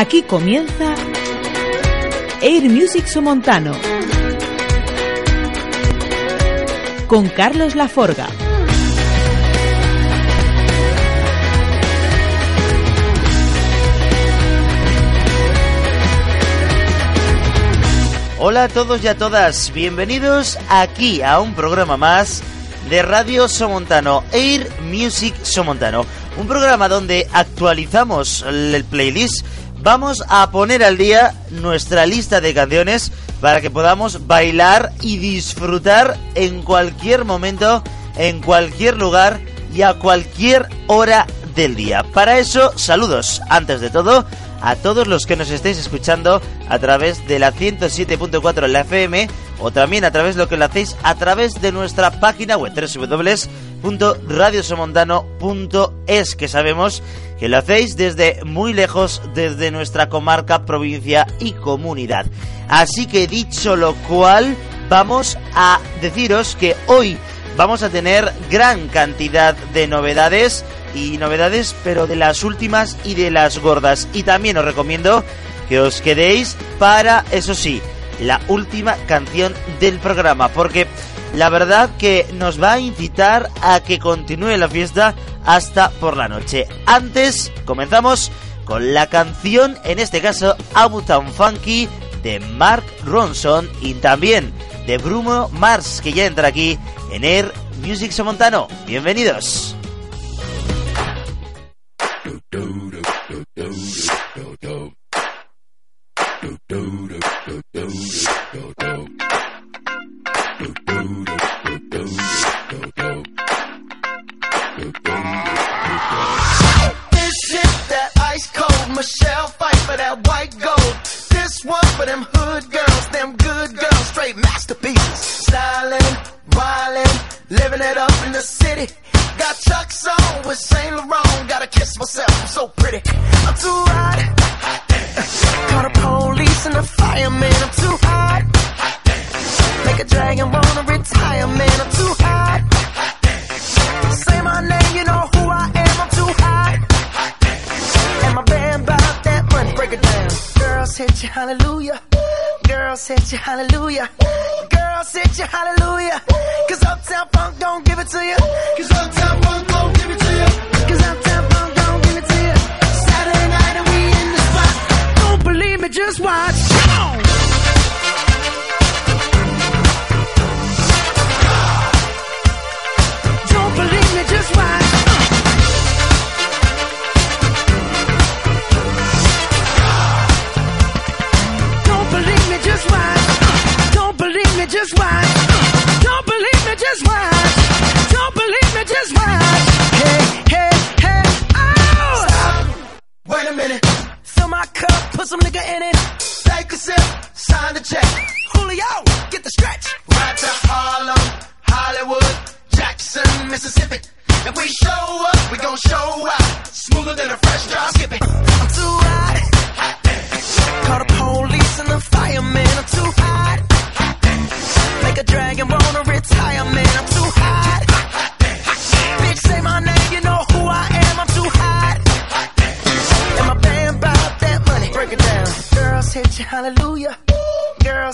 Aquí comienza Air Music Somontano. Con Carlos Laforga. Hola a todos y a todas, bienvenidos aquí a un programa más de Radio Somontano, Air Music Somontano, un programa donde actualizamos el playlist vamos a poner al día nuestra lista de canciones para que podamos bailar y disfrutar en cualquier momento, en cualquier lugar y a cualquier hora del día. Para eso, saludos, antes de todo, a todos los que nos estéis escuchando a través de la 107.4 en la FM o también a través de lo que lo hacéis a través de nuestra página web www.radiosomontano.es que sabemos que lo hacéis desde muy lejos, desde nuestra comarca, provincia y comunidad. Así que dicho lo cual, vamos a deciros que hoy vamos a tener gran cantidad de novedades y novedades, pero de las últimas y de las gordas. Y también os recomiendo que os quedéis para, eso sí, la última canción del programa, porque la verdad que nos va a incitar a que continúe la fiesta hasta por la noche. Antes, comenzamos con la canción, en este caso, Uptown Funky, de Mark Ronson y también de Bruno Mars, que ya entra aquí en Air Music Somontano. Bienvenidos. Michelle fight for that white gold. This one for them hood girls, them good girls, straight masterpieces. Styling, wildin', living it up in the city. Got Chuck's on with Saint Laurent. Gotta kiss myself, I'm so pretty. I'm too You, hallelujah. Girls hit you, hallelujah. Cause Uptown Funk don't give it to you. Cause Uptown Funk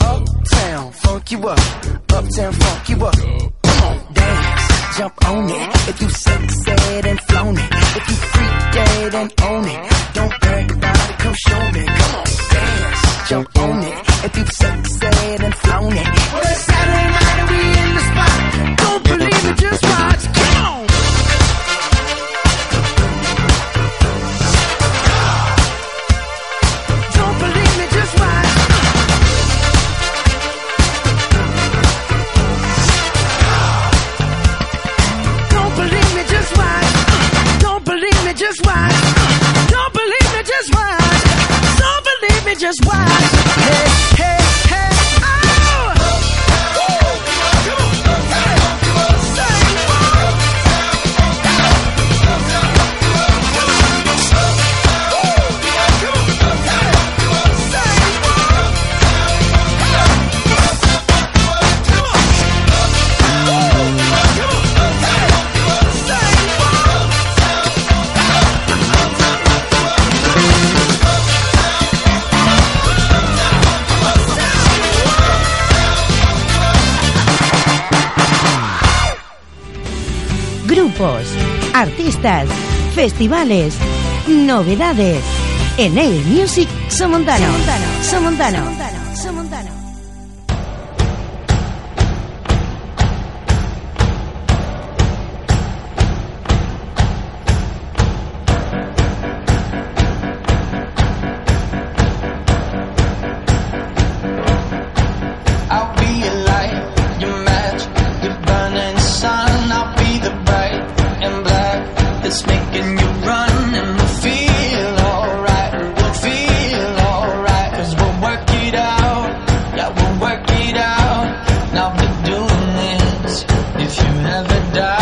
Uptown, funk you up. Uptown, funk you up. Come on, dance, jump on it. If you sex said and flown it. If you freak dead and own it. Don't brag about it, come show me. Come on, dance, jump on it. If you sex said and flown it. Well, it's Saturday night and we just watch. Hey, hey. artistas, festivales, novedades. En Air Music Somontano. Somontano. Somontano. die.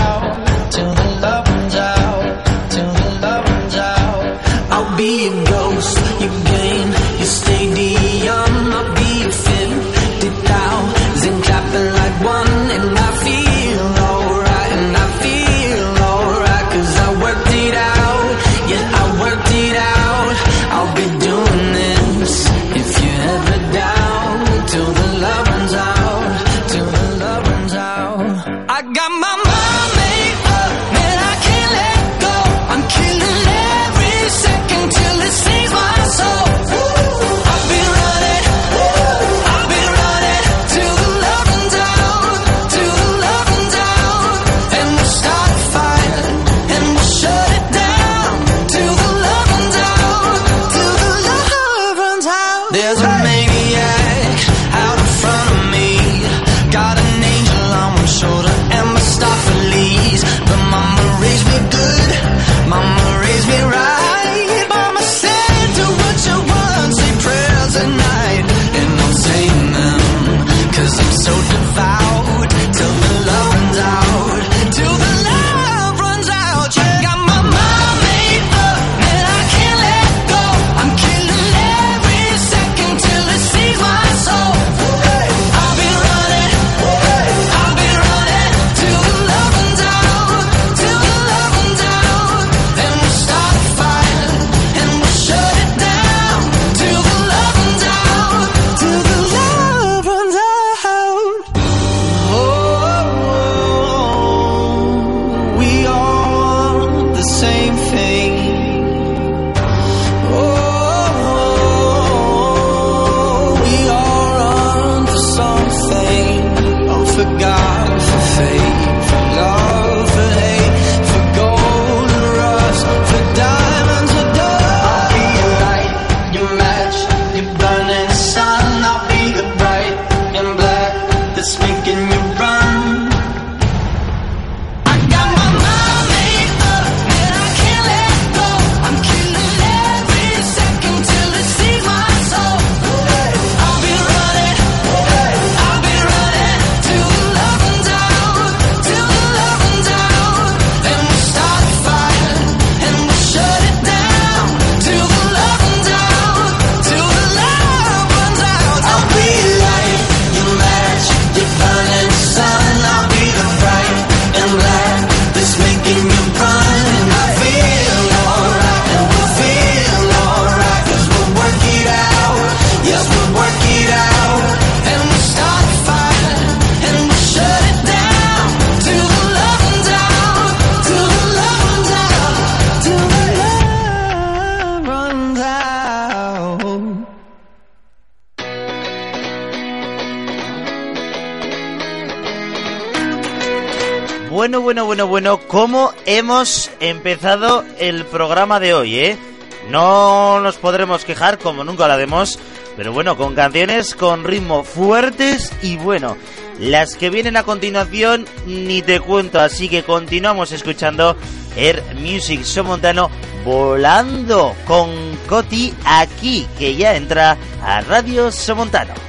bueno, bueno, cómo hemos empezado el programa de hoy, ¿eh? No nos podremos quejar, como nunca lo haremos, pero bueno, con canciones con ritmo fuertes y bueno. Las que vienen a continuación ni te cuento, así que continuamos escuchando Air Music Somontano volando con Coti aquí, que ya entra a Radio Somontano.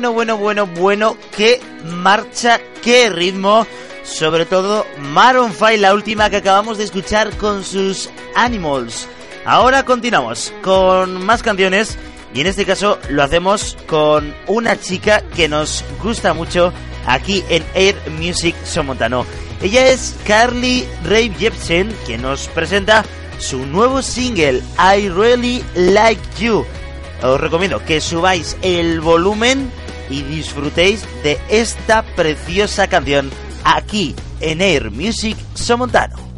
bueno, bueno, bueno, bueno, qué marcha, qué ritmo. Sobre todo Maroon 5, la última que acabamos de escuchar con sus Animals. Ahora continuamos con más canciones y en este caso lo hacemos con una chica que nos gusta mucho aquí en Air Music Somontano. Ella es Carly Rae Jepsen, que nos presenta su nuevo single I Really Like You. Os recomiendo que subáis el volumen y disfrutéis de esta preciosa canción aquí en Air Music Somontano.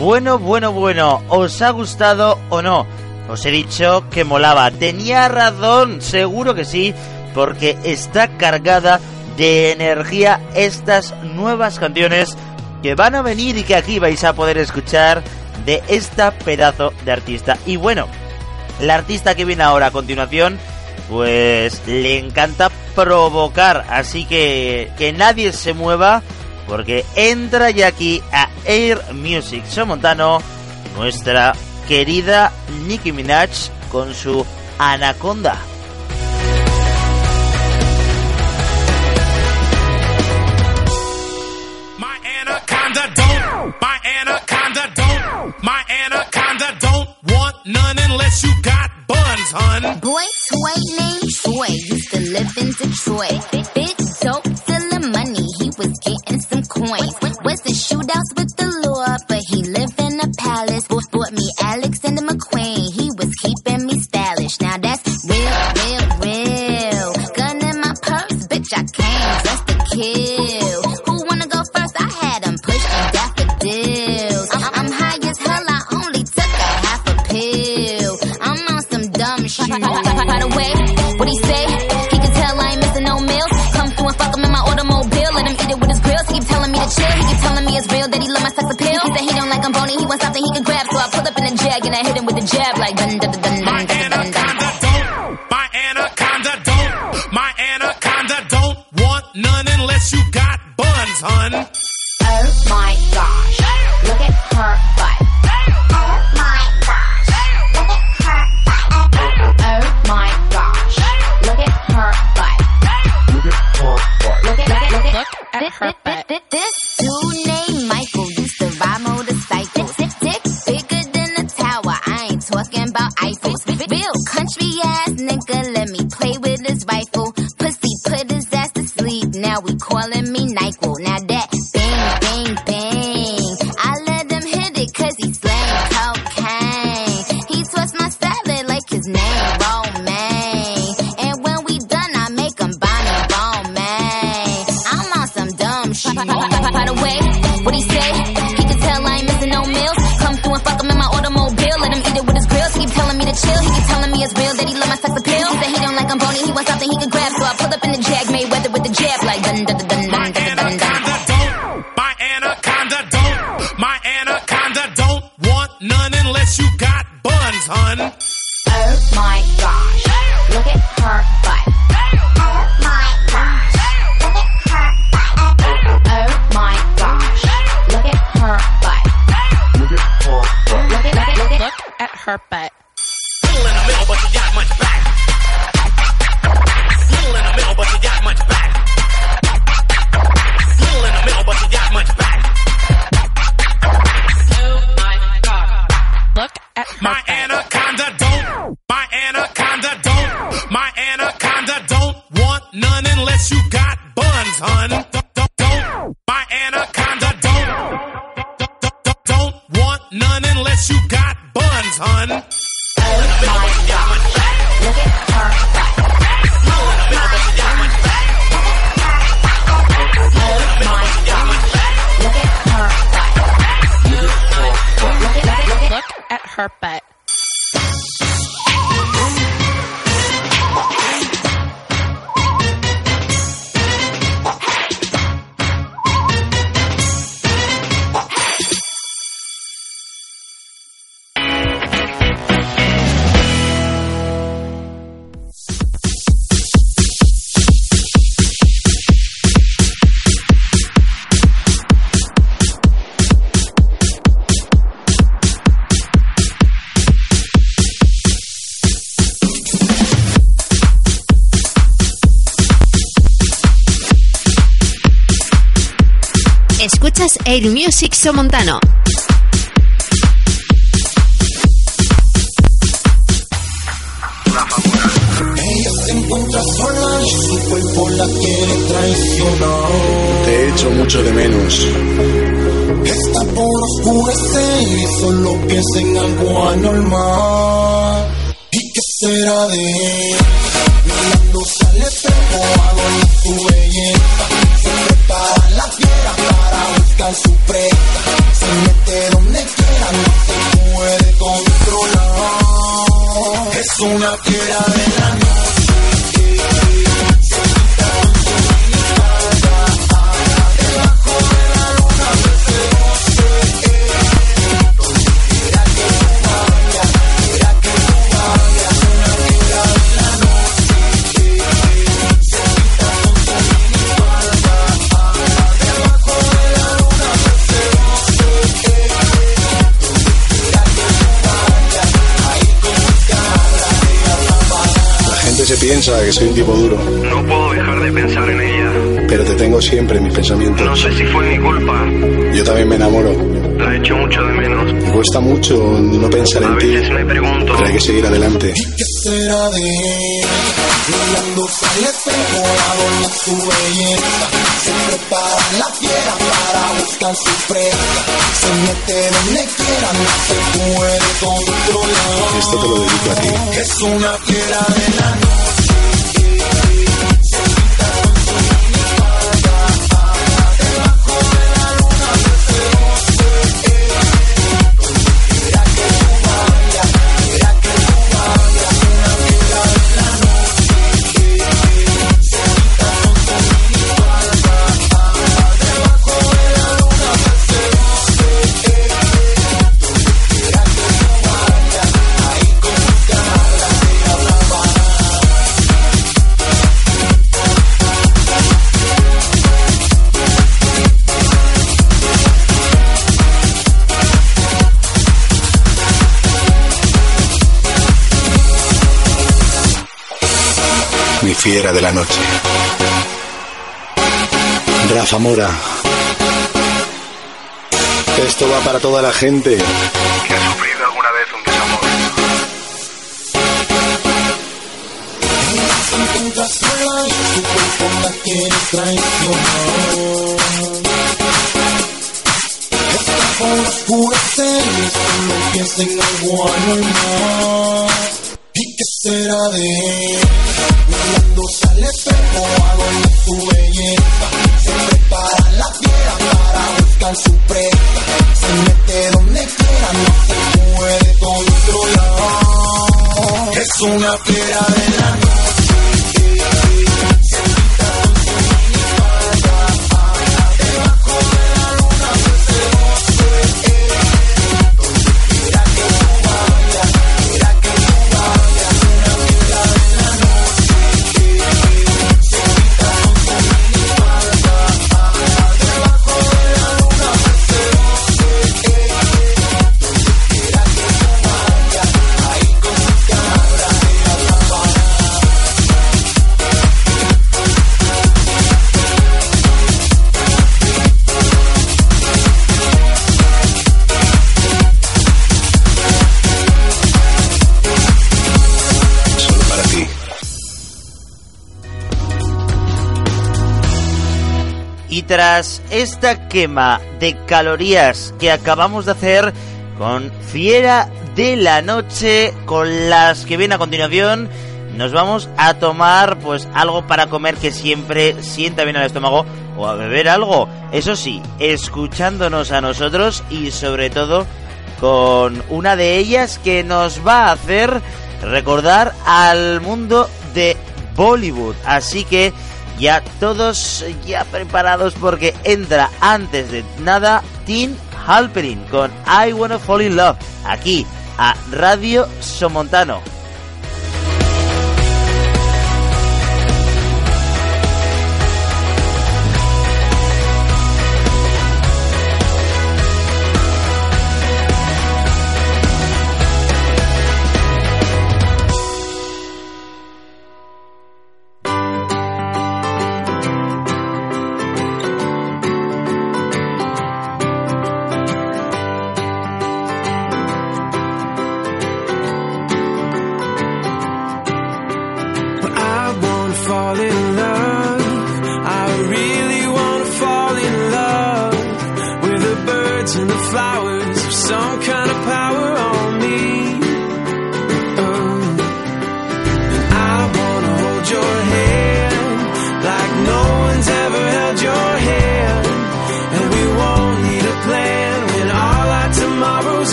Bueno, bueno, bueno, ¿os ha gustado o no? Os he dicho que molaba. Tenía razón, seguro que sí, porque está cargada de energía estas nuevas canciones que van a venir y que aquí vais a poder escuchar de esta pedazo de artista. Y bueno, la artista que viene ahora a continuación, pues le encanta provocar, así que que nadie se mueva porque entra ya aquí a Air Music Somontano nuestra querida Nicki Minaj con su Anaconda. My anaconda don't, my anaconda don't, my anaconda don't want none unless you got buns, hun. Boy, toy named Troy used to live in Detroit. Big dope, stealing money, was getting some coins. Was in shootouts with the law, but he lived in a palace. Bought me Alexander McQueen, he was keeping me stylish. Now that's real, real, real. Gun in my purse, bitch, I came just to kill. Who wanna go first? I had him pushing daffodils. I'm, I'm high as hell, I only took a half a pill. I'm on some dumb shit. By the way, chill. He keep telling me it's real that he love my sex appeal. He said he don't like I'm bony. He wants something he can grab. So I pull up in a jag and I hit him with a jab like dun dun dun dun dun dun dun dun. anaconda don't, my anaconda don't, my anaconda don't want none unless you got buns, hun. Quality Air Music una fiera de la noche. Piensa que soy un tipo duro, No puedo dejar de pensar en ella. pero te tengo siempre en mis pensamientos. No sé si fue mi culpa. Yo también me enamoro. La echo mucho de menos. Me cuesta mucho no pensar A en ti, veces me pregunto. pero hay que seguir adelante. ¿Qué será de él? Mirándose al espejo, adorna su belleza. Se prepara la fiera para buscar su presa. Se mete donde quiera, no se puede controlar. Esto te lo dedico a ti. Es una fiera de la noche. Fiera de la noche. Rafa Mora. Esto va para toda la gente. Que ha sufrido alguna vez un desamor. Y anormal. ¿Y qué será de él? Una fiera de esta quema de calorías que acabamos de hacer con Fiera de la Noche, con las que viene a continuación, nos vamos a tomar pues algo para comer que siempre sienta bien al estómago o a beber algo. Eso sí, escuchándonos a nosotros y sobre todo con una de ellas que nos va a hacer recordar al mundo de Bollywood. Así que ya todos ya preparados porque entra antes de nada Tim Halperin con I Wanna Fall in Love aquí a Radio Somontano.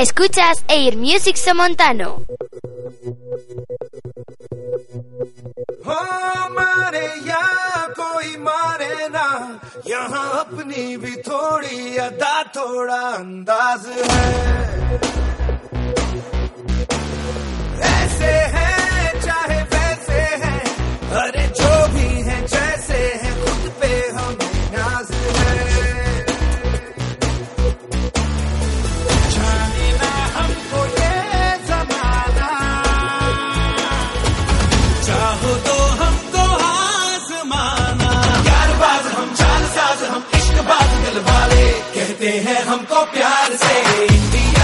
Escuchas Air Music Somontano. हमारे यहाँ कोई मारे ना यहाँ अपनी भी थोड़ी अदा, थोड़ा अंदाज है ऐसे है, चाहे वैसे है, अरे जो भी है, जैसे है, खुद पे हम हैं हमको प्यार से। India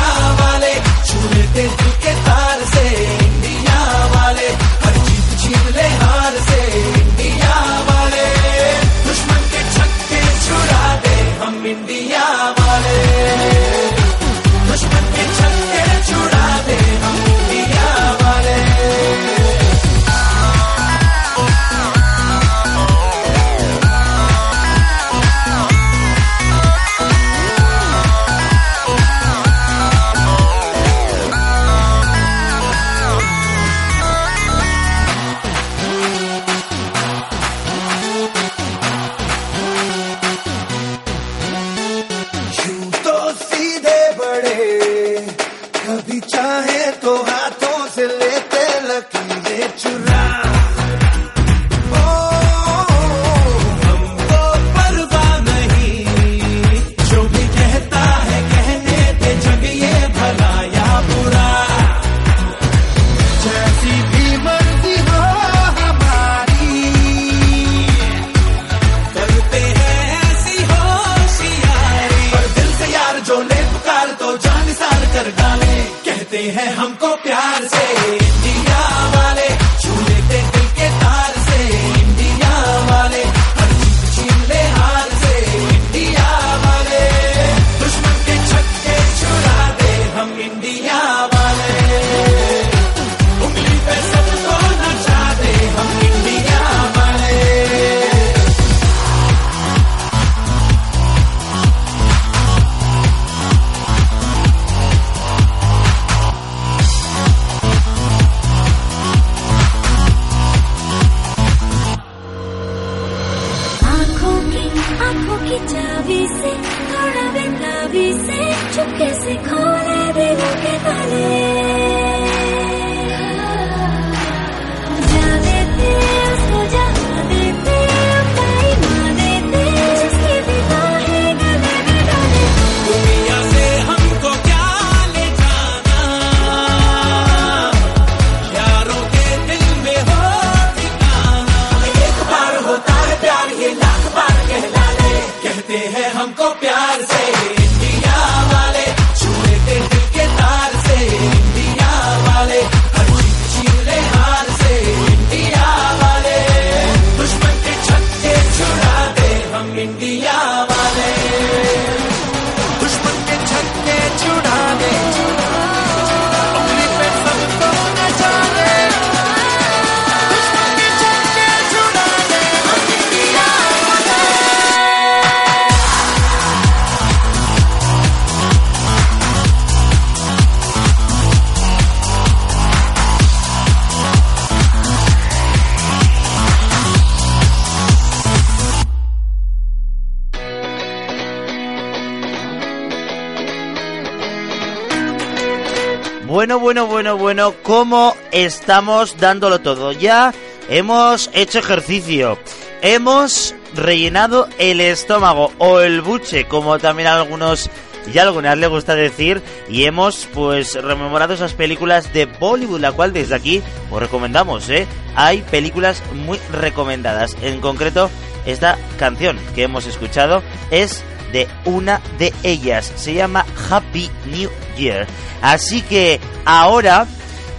cómo estamos dándolo todo. Ya hemos hecho ejercicio, hemos rellenado el estómago o el buche, como también a algunos y a algunas le gusta decir, y hemos pues rememorado esas películas de Bollywood, la cual desde aquí os recomendamos, ¿eh? Hay películas muy recomendadas. En concreto, esta canción que hemos escuchado es de una de ellas. Se llama Happy New Year. Así que ahora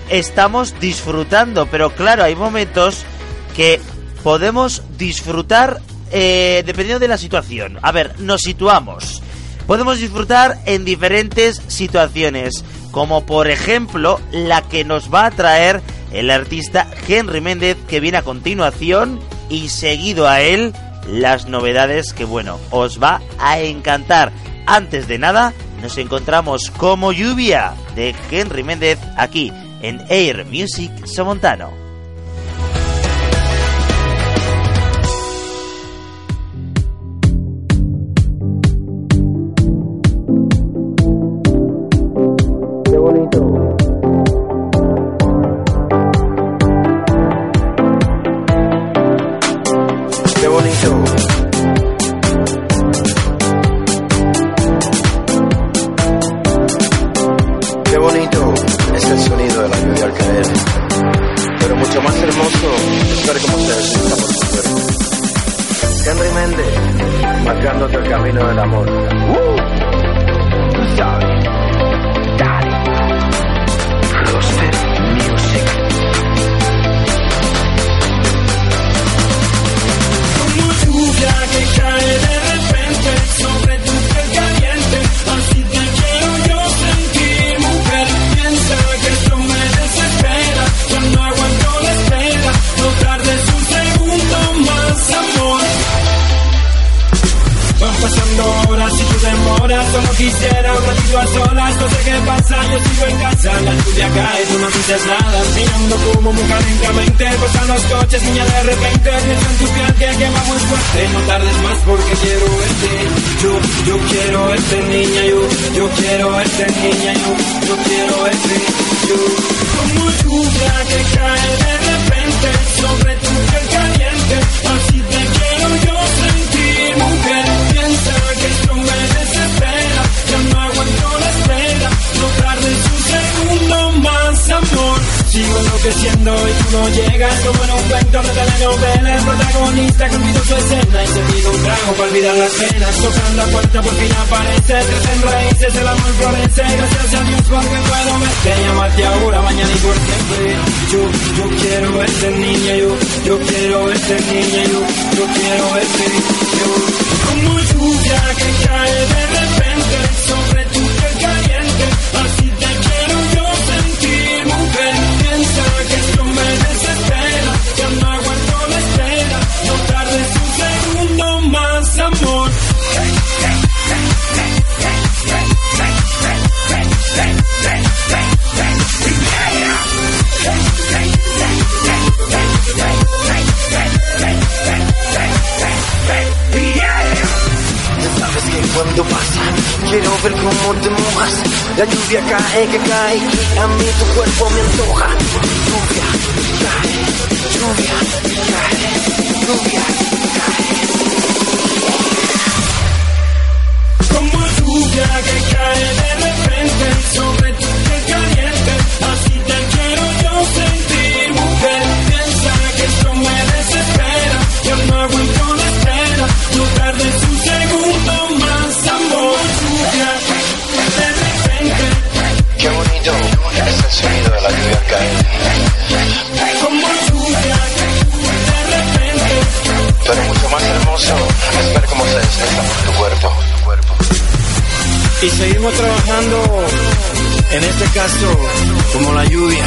estamos disfrutando. Pero claro, hay momentos que podemos disfrutar eh, dependiendo de la situación. A ver, nos situamos. Podemos disfrutar en diferentes situaciones, como por ejemplo la que nos va a traer el artista Henry Méndez, que viene a continuación y seguido a él las novedades que, bueno, os va a encantar. Antes de nada, nos encontramos como lluvia de Henry Méndez aquí en Air Music Somontano. La lluvia cae, que cae, a mí tu cuerpo me antoja. Lluvia, cae, lluvia, cae, lluvia, Como lluvia que cae de sonido de la lluvia al caer. Como lluvia de repente. Pero mucho más hermoso es ver cómo se desliza por tu cuerpo. Y seguimos trabajando, en este caso, como la lluvia,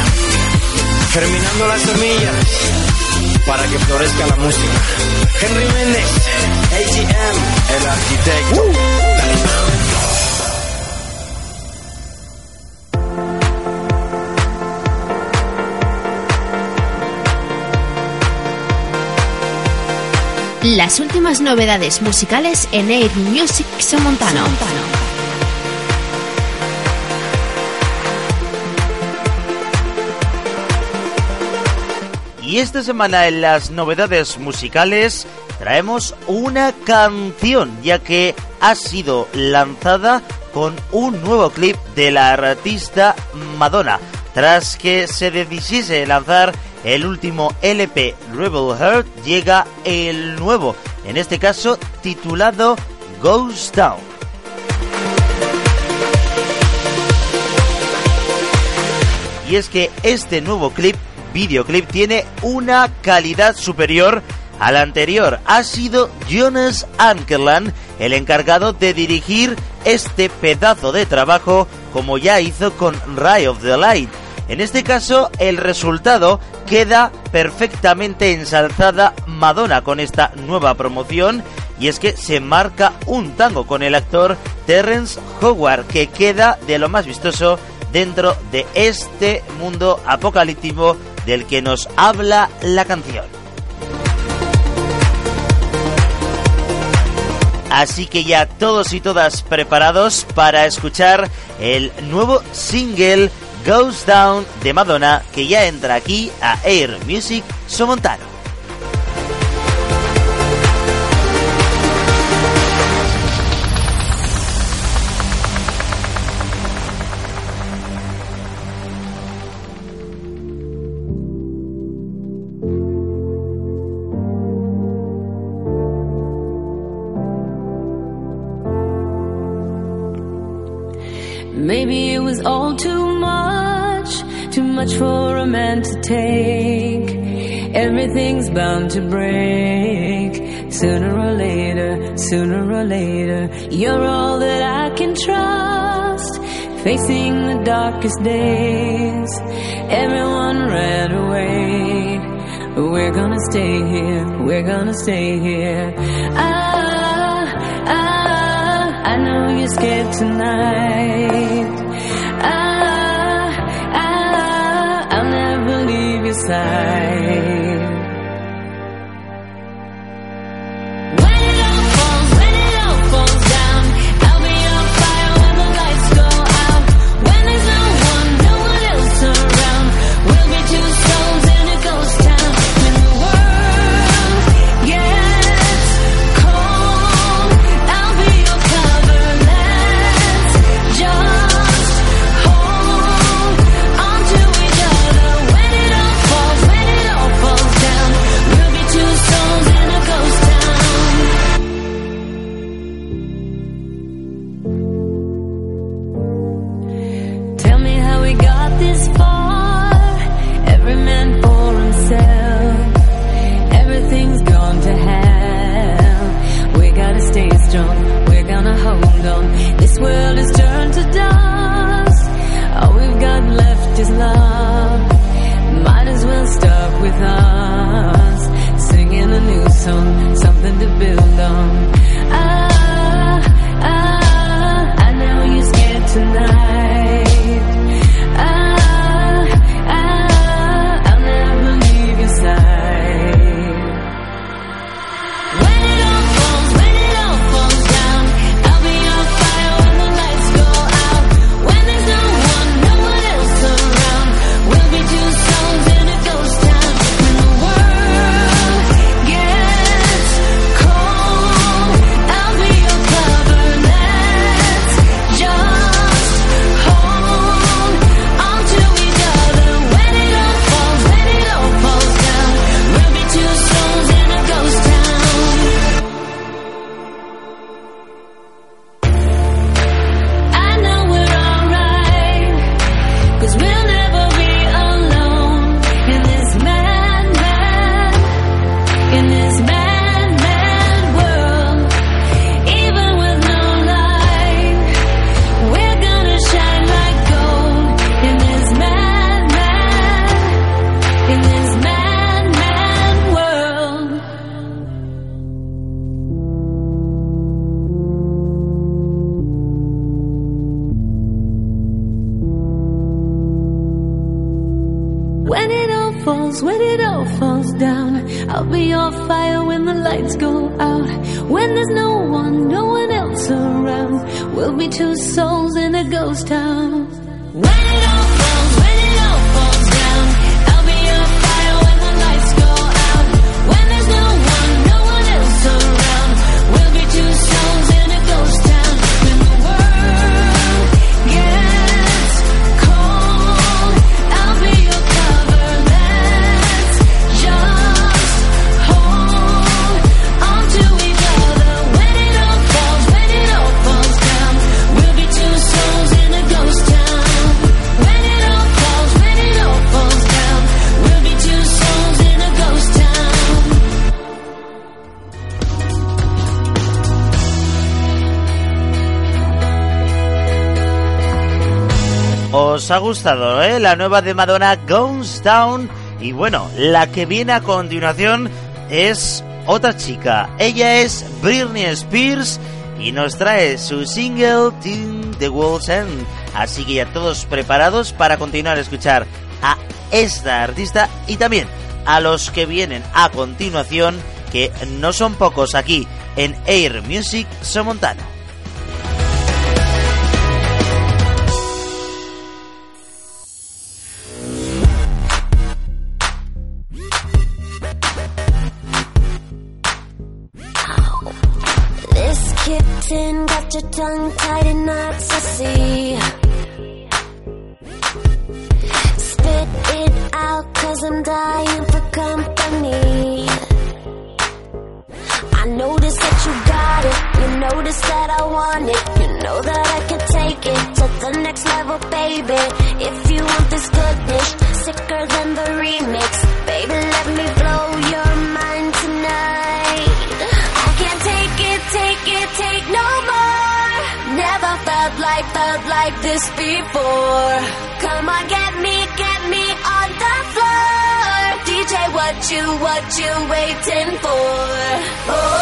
germinando las semillas para que florezca la música. Henry Méndez, ATM, el arquitecto. Las últimas novedades musicales en Air Music Somontano. Y esta semana en las novedades musicales traemos una canción, ya que ha sido lanzada con un nuevo clip de la artista Madonna, tras que se decidiese lanzar el último LP Rebel Heart, llega el nuevo, en este caso titulado Ghost Town. Y es que este nuevo clip, videoclip, tiene una calidad superior al anterior. Ha sido Jonas Ankerland el encargado de dirigir este pedazo de trabajo como ya hizo con Ray of the Light. En este caso, el resultado queda perfectamente ensalzada Madonna con esta nueva promoción y es que se marca un tango con el actor Terrence Howard que queda de lo más vistoso dentro de este mundo apocalíptico del que nos habla la canción. Así que ya todos y todas preparados para escuchar el nuevo single Goes Down de Madonna que ya entra aquí a Air Music Somontano. Take. Everything's bound to break. Sooner or later, sooner or later, you're all that I can trust. Facing the darkest days, everyone ran away. We're gonna stay here, we're gonna stay here. Ah, ah, I know you're scared tonight. Side. song, something to build on. ¿eh? La nueva de Madonna, Goes Down. Y bueno, la que viene a continuación es otra chica. Ella es Britney Spears y nos trae su single Till the World's End. Así que ya todos preparados para continuar a escuchar a esta artista y también a los que vienen a continuación, que no son pocos aquí en Air Music Somontana. tongue tied in knots, I see. you what you waiting for. Oh.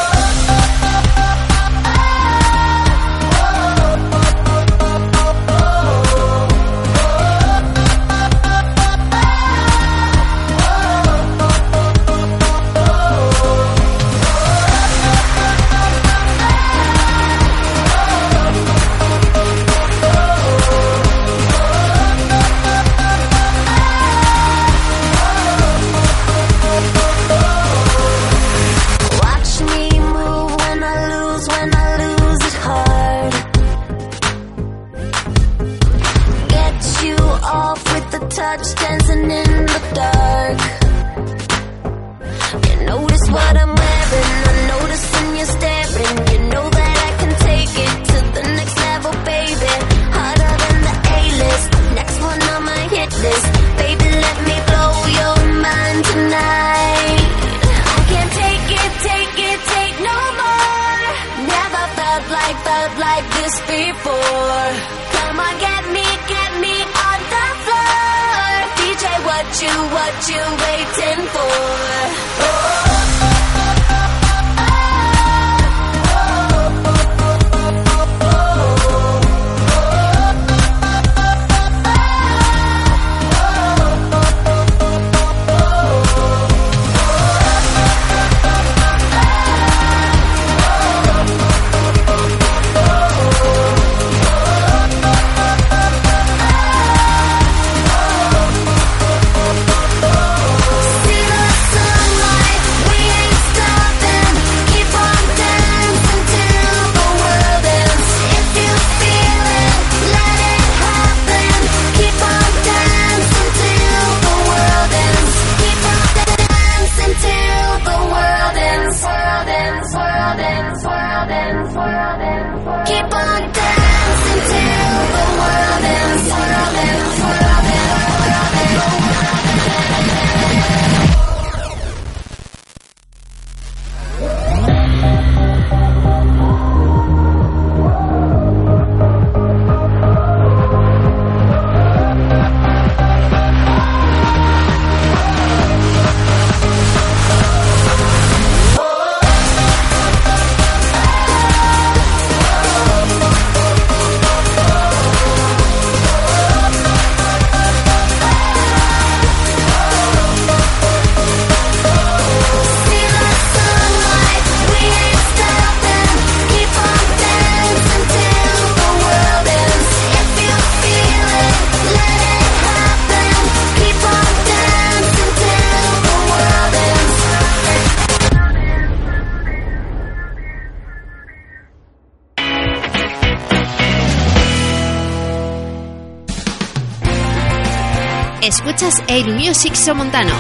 Music Somontano.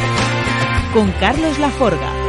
Con Carlos Laforga.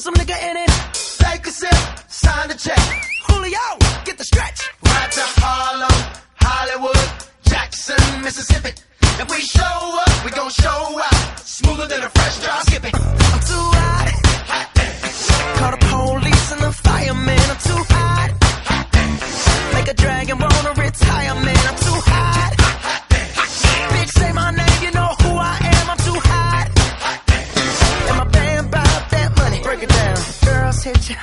Put some nigga in it. Take a sip, sign the check. Julio, get the stretch. Right to Harlem, Hollywood, Jackson, Mississippi. If we show up, we gon' show out. Smoother than a fresh drop. Skip it. I'm too hot. Call the police and the fireman. I'm too hot. Make a dragon wanna retire, man. I'm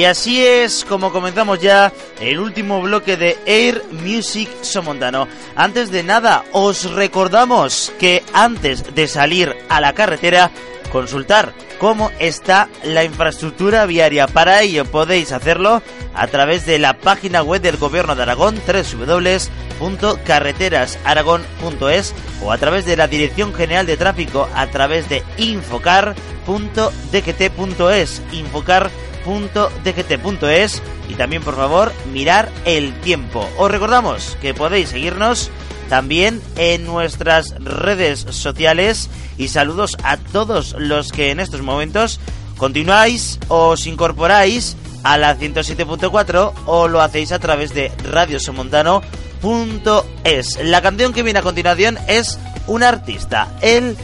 Y así es como comenzamos ya el último bloque de Air Music Somontano. Antes de nada, os recordamos que antes de salir a la carretera, consultar cómo está la infraestructura viaria. Para ello podéis hacerlo a través de la página web del Gobierno de Aragón, www.carreterasaragón.es o a través de la Dirección General de Tráfico a través de infocar.dgt.es, infocar.dgt.es dgt.es y también por favor mirar el tiempo. Os recordamos que podéis seguirnos también en nuestras redes sociales y saludos a todos los que en estos momentos continuáis os incorporáis a la 107.4 o lo hacéis a través de radiosomontano.es. La canción que viene a continuación es un artista. Él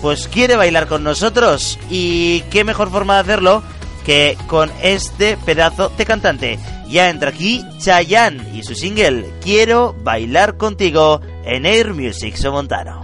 pues quiere bailar con nosotros y qué mejor forma de hacerlo que con este pedazo de cantante. Ya entra aquí Chayanne y su single Quiero bailar contigo en Air Music Somontano.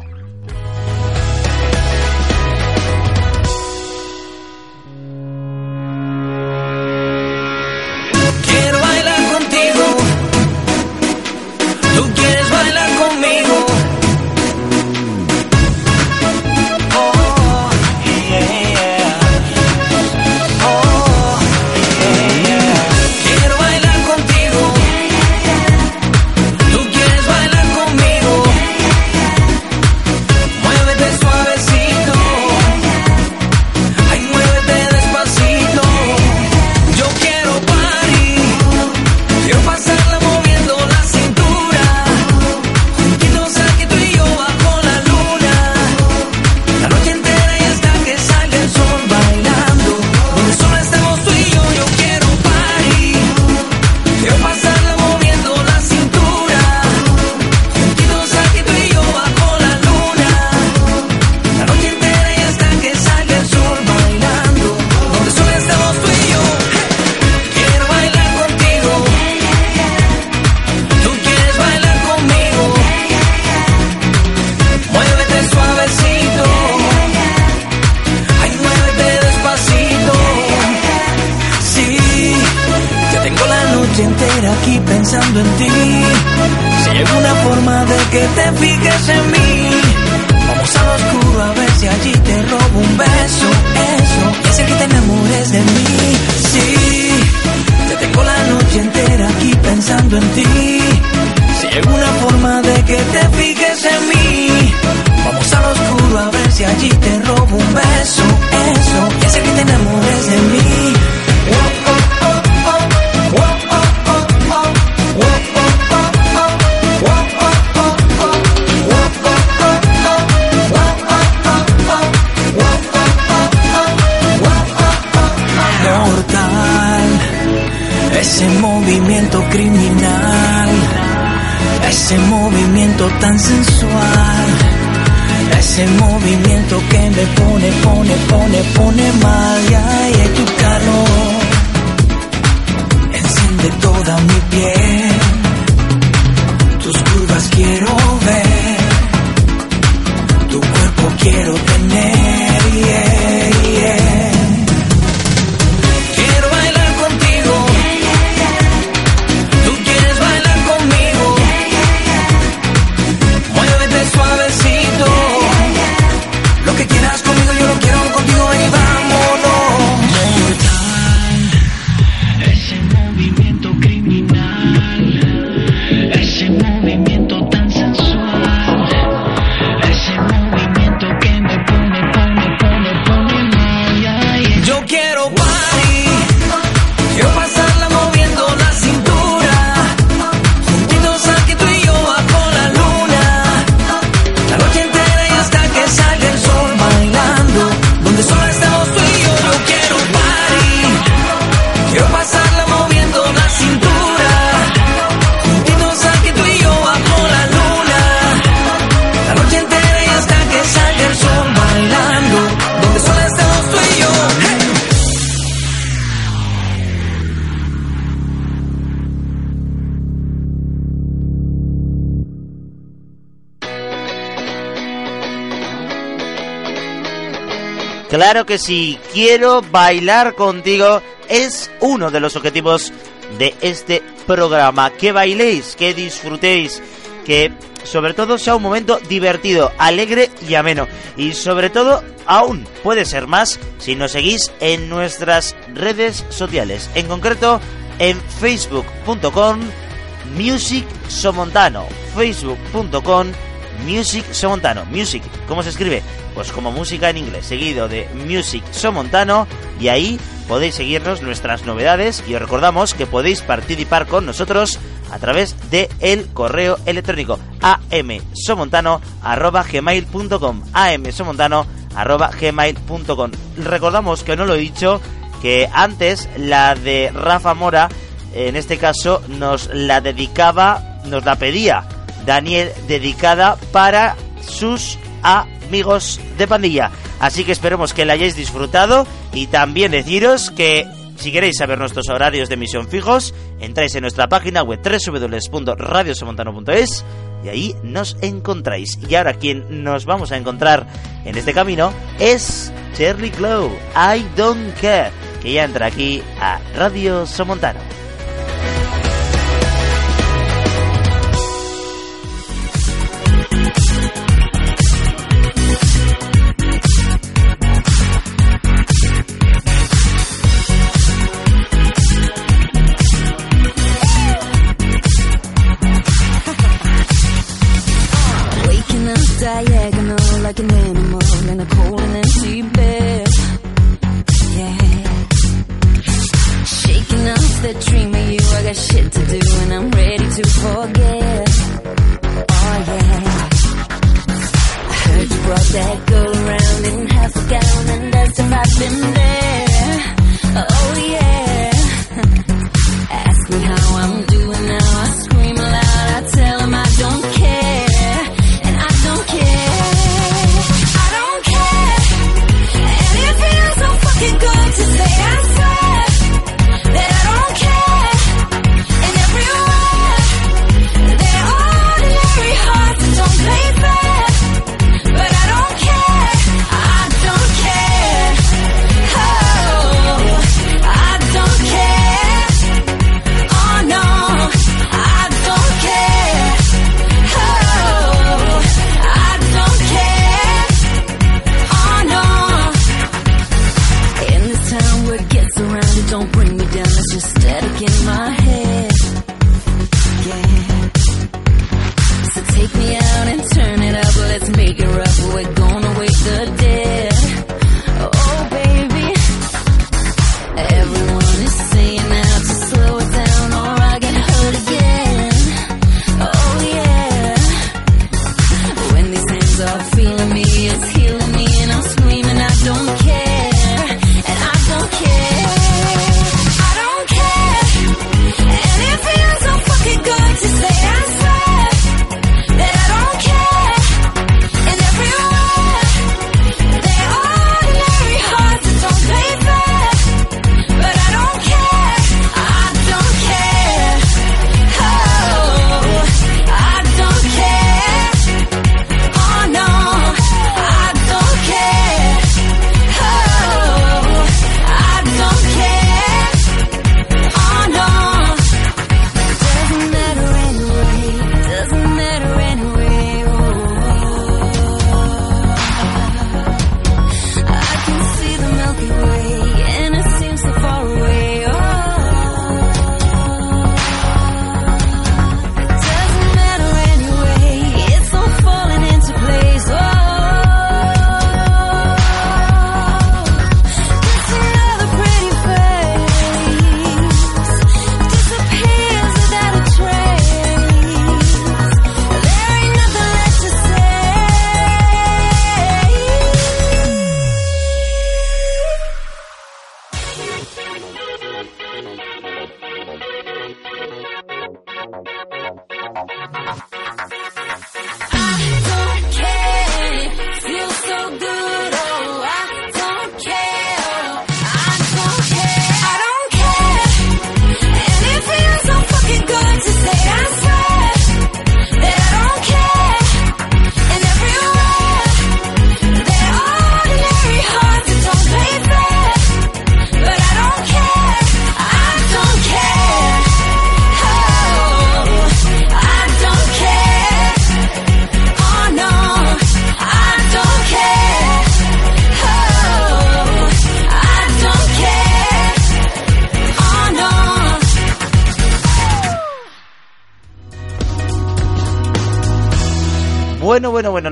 que sí, quiero bailar contigo. Es uno de los objetivos de este programa. Que bailéis, que disfrutéis, que sobre todo sea un momento divertido, alegre y ameno. Y sobre todo, aún puede ser más si nos seguís en nuestras redes sociales. En concreto, en facebook.com music somontano, facebook.com Music Somontano. Music, ¿cómo se escribe? Pues como música en inglés, seguido de Music Somontano. Y ahí podéis seguirnos nuestras novedades y os recordamos que podéis participar con nosotros a través de el correo electrónico amsomontano@gmail.com amsomontano@gmail.com. Recordamos que no lo he dicho que antes la de Rafa Mora en este caso nos la dedicaba, nos la pedía Daniel dedicada para sus amigos de pandilla. Así que esperemos que la hayáis disfrutado y también deciros que si queréis saber nuestros horarios de emisión fijos, entráis en nuestra página web www.radiosomontano.es y ahí nos encontráis. Y ahora quien nos vamos a encontrar en este camino es Cherry Glow, I Don't Care, que ya entra aquí a Radio Somontano.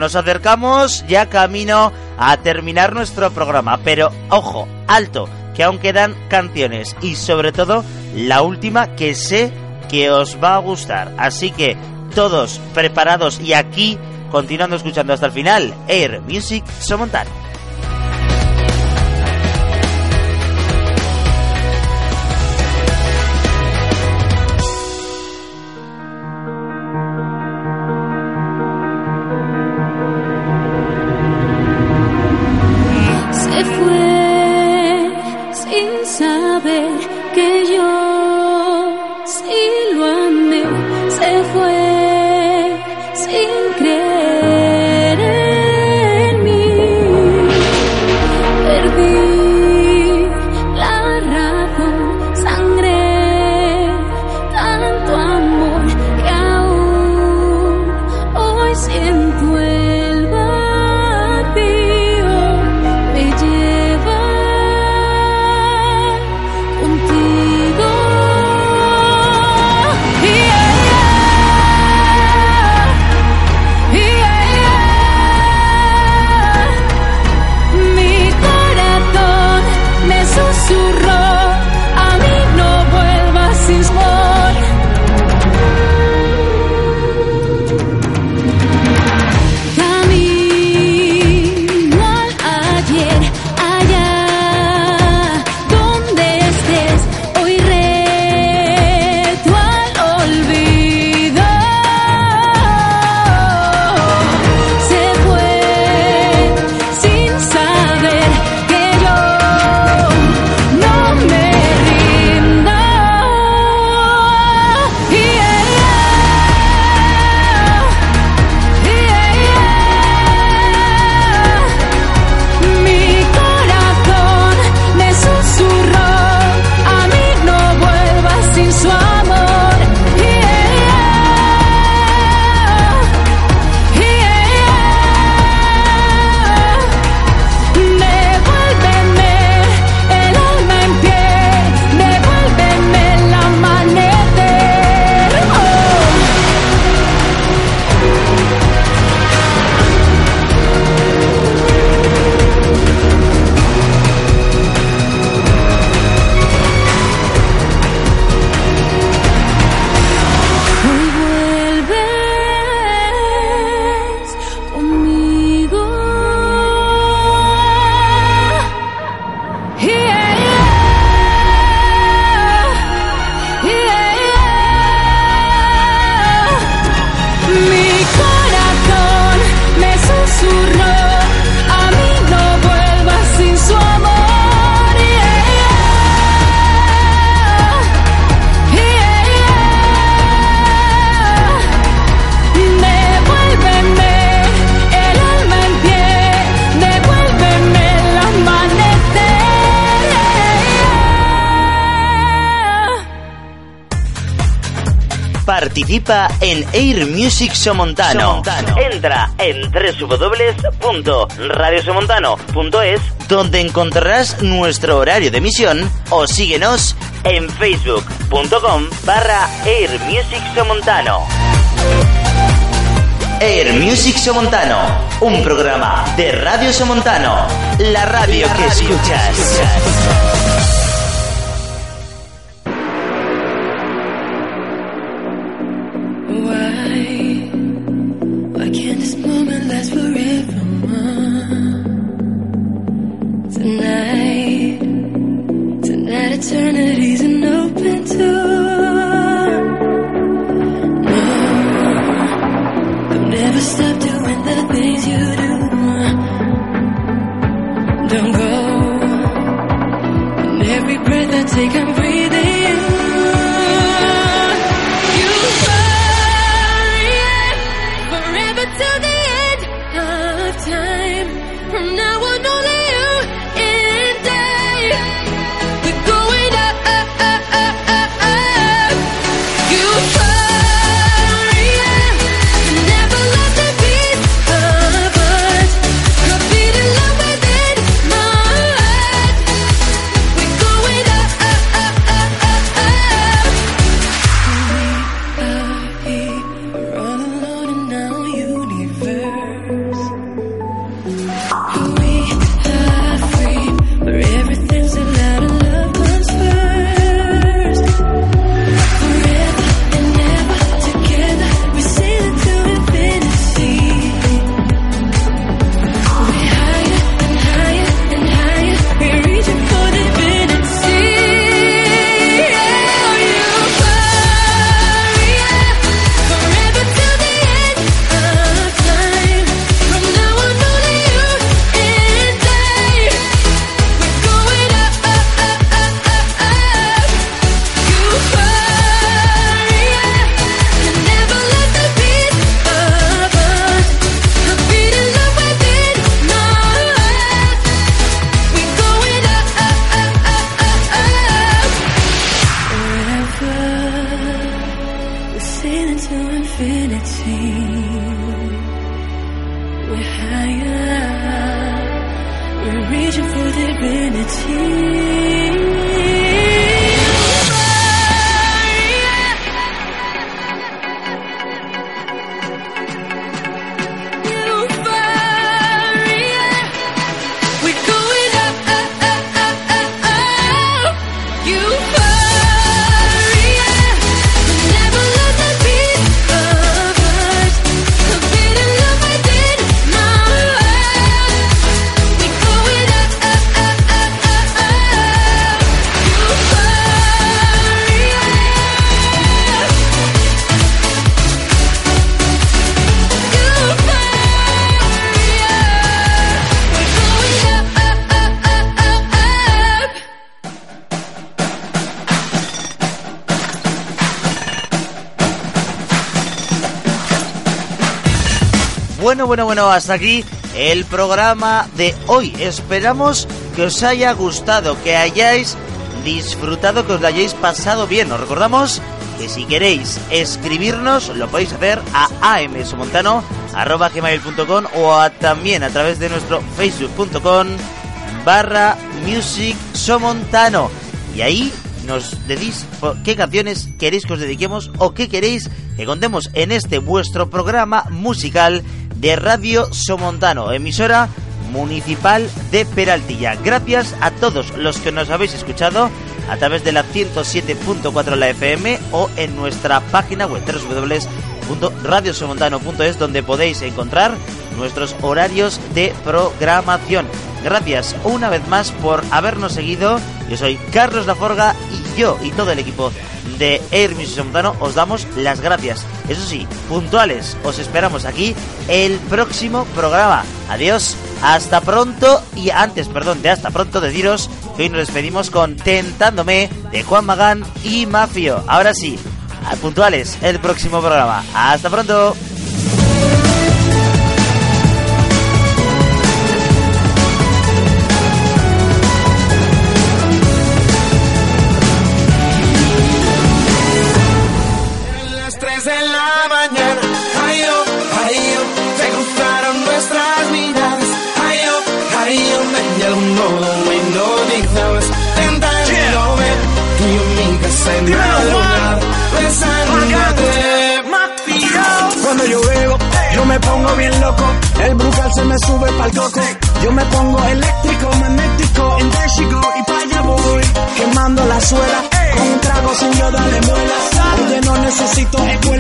Nos acercamos ya camino a terminar nuestro programa, pero ojo, alto, que aún quedan canciones y sobre todo la última que sé que os va a gustar. Así que todos preparados y aquí continuando escuchando hasta el final, Air Music Somontano. En Air Music Somontano. Entra en www.radiosomontano.es donde encontrarás nuestro horario de emisión o síguenos en facebook.com barra Air Music Somontano. Air Music Somontano, un programa de Radio Somontano, la radio. Que escuchas. Bueno, bueno, bueno, hasta aquí el programa de hoy. Esperamos que os haya gustado, que hayáis disfrutado, que os lo hayáis pasado bien. Os recordamos que si queréis escribirnos, lo podéis hacer a amsomontano.com o a- también a través de nuestro facebook.com barra music somontano. Y ahí nos decís qué canciones queréis que os dediquemos o qué queréis que contemos en este vuestro programa musical de Radio Somontano, emisora municipal de Peraltilla. Gracias a todos los que nos habéis escuchado a través de la 107.4 la FM o en nuestra página web www.radiosomontano.es donde podéis encontrar nuestros horarios de programación. Gracias una vez más por habernos seguido. Yo soy Carlos Laforga y yo y todo el equipo de Air Music Somontano os damos las gracias. Eso sí, puntuales, os esperamos aquí el próximo programa. Adiós, hasta pronto y antes, perdón, de hasta pronto deciros que hoy nos despedimos con Tentándome de Juan Magán y Mafio. Ahora sí, puntuales, el próximo programa. Hasta pronto. En. Cuando yo bebo, yo me pongo bien loco. El brucal se me sube pa'l coco. Yo me pongo eléctrico, magnético. En go y pa' allá voy. Quemando la suela. Con un trago sin yo darle muelas. Oye, no necesito escuela.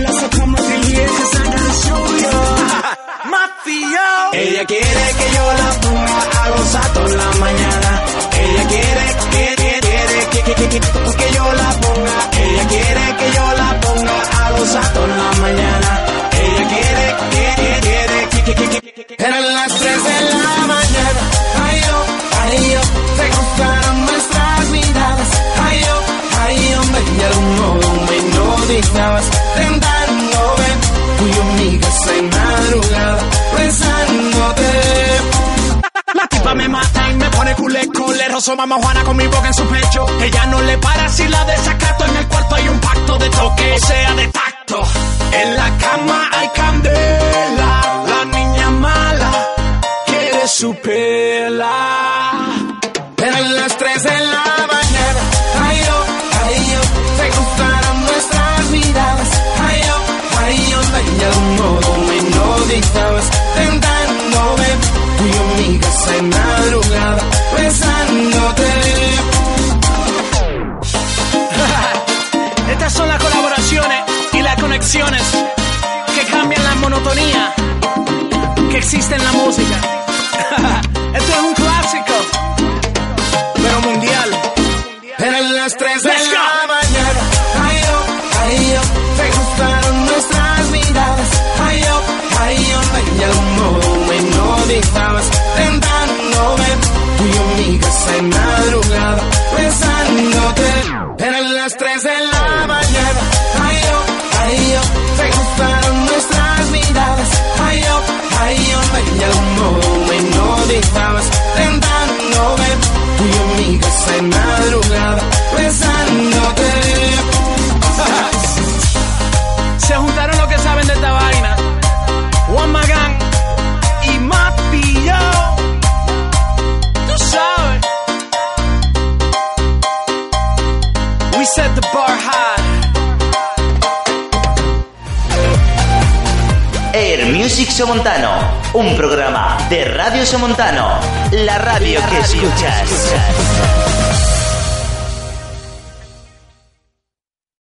Mamá Juana con mi boca en su pecho. Ella no le para si la desacato. En el cuarto hay un pacto de toque, sea, de tacto. En la cama hay candela. La niña mala quiere su pela. Eran las 3 de la mañana. Ay, yo, ay, yo, se cruzaron nuestras miradas. Ay, yo, ay, yo, de algún modo me hipnotizabas. Tentándome, y yo en en madrugada. Son las colaboraciones y las conexiones que cambian la monotonía que existe en la música. Esto es un clásico, pero mundial. Eran las 3 de Let's go. la mañana. Ay, yo, ay, yo, se cruzaron nuestras miradas. Ay, yo, ay, yo, de algún modo me hipnotizabas. Tentándome, tú y yo en mi casa en madrugada. Somontano, un programa de Radio Somontano, la radio que escuchas.